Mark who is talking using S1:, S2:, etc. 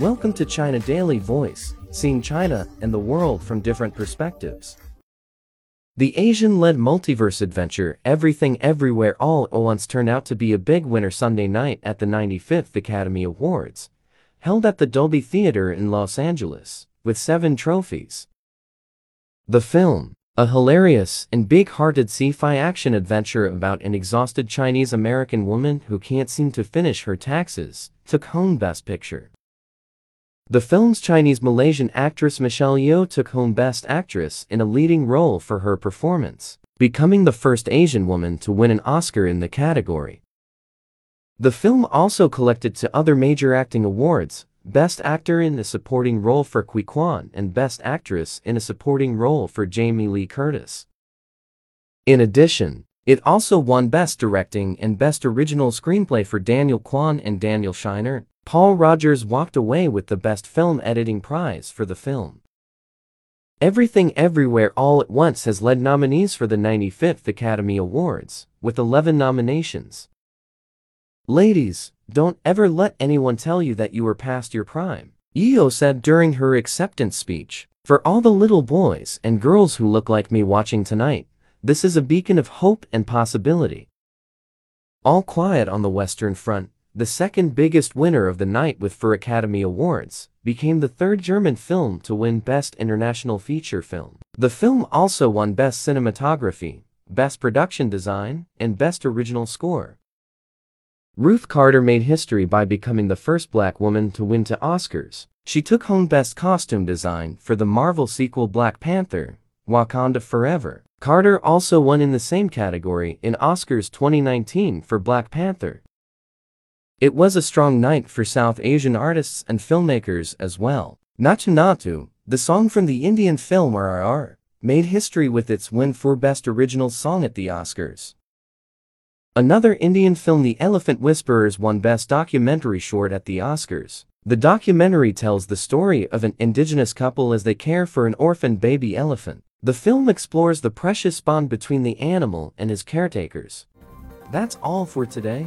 S1: Welcome to China Daily Voice, seeing China and the world from different perspectives. The Asian-led multiverse adventure Everything Everywhere All at Once turned out to be a big winner Sunday night at the 95th Academy Awards, held at the Dolby Theater in Los Angeles, with seven trophies. The film, a hilarious and big-hearted sci-fi action adventure about an exhausted Chinese-American woman who can't seem to finish her taxes, took home Best Picture. The film's Chinese-Malaysian actress Michelle Yeoh took home Best Actress in a leading role for her performance, becoming the first Asian woman to win an Oscar in the category. The film also collected two other major acting awards, Best Actor in a Supporting Role for Ke Quan and Best Actress in a Supporting Role for Jamie Lee Curtis. In addition, it also won Best Directing and Best Original Screenplay for Daniel Kwan and Daniel Scheinert. Paul Rogers walked away with the Best Film Editing prize for the film. Everything Everywhere All at Once has led nominees for the 95th Academy Awards, with 11 nominations. Ladies, don't ever let anyone tell you that you are past your prime. Yeoh said during her acceptance speech. For all the little boys and girls who look like me watching tonight, this is a beacon of hope and possibility. All Quiet on the Western Front, the second biggest winner of the night with four Academy Awards, became the third German film to win Best International Feature Film. The film also won Best Cinematography, Best Production Design, and Best Original Score. Ruth Carter made history by becoming the first black woman to win two Oscars. She took home Best Costume Design for the Marvel sequel Black Panther, Wakanda Forever. Carter also won in the same category in Oscars 2019 for Black Panther. It was a strong night for South Asian artists and filmmakers as well. Naatu Naatu, the song from the Indian film RRR, made history with its win for Best Original Song at the Oscars. Another Indian film The Elephant Whisperers won Best Documentary Short at the Oscars. The documentary tells the story of an indigenous couple as they care for an orphaned baby elephant. The film explores the precious bond between the animal and his caretakers. That's all for today.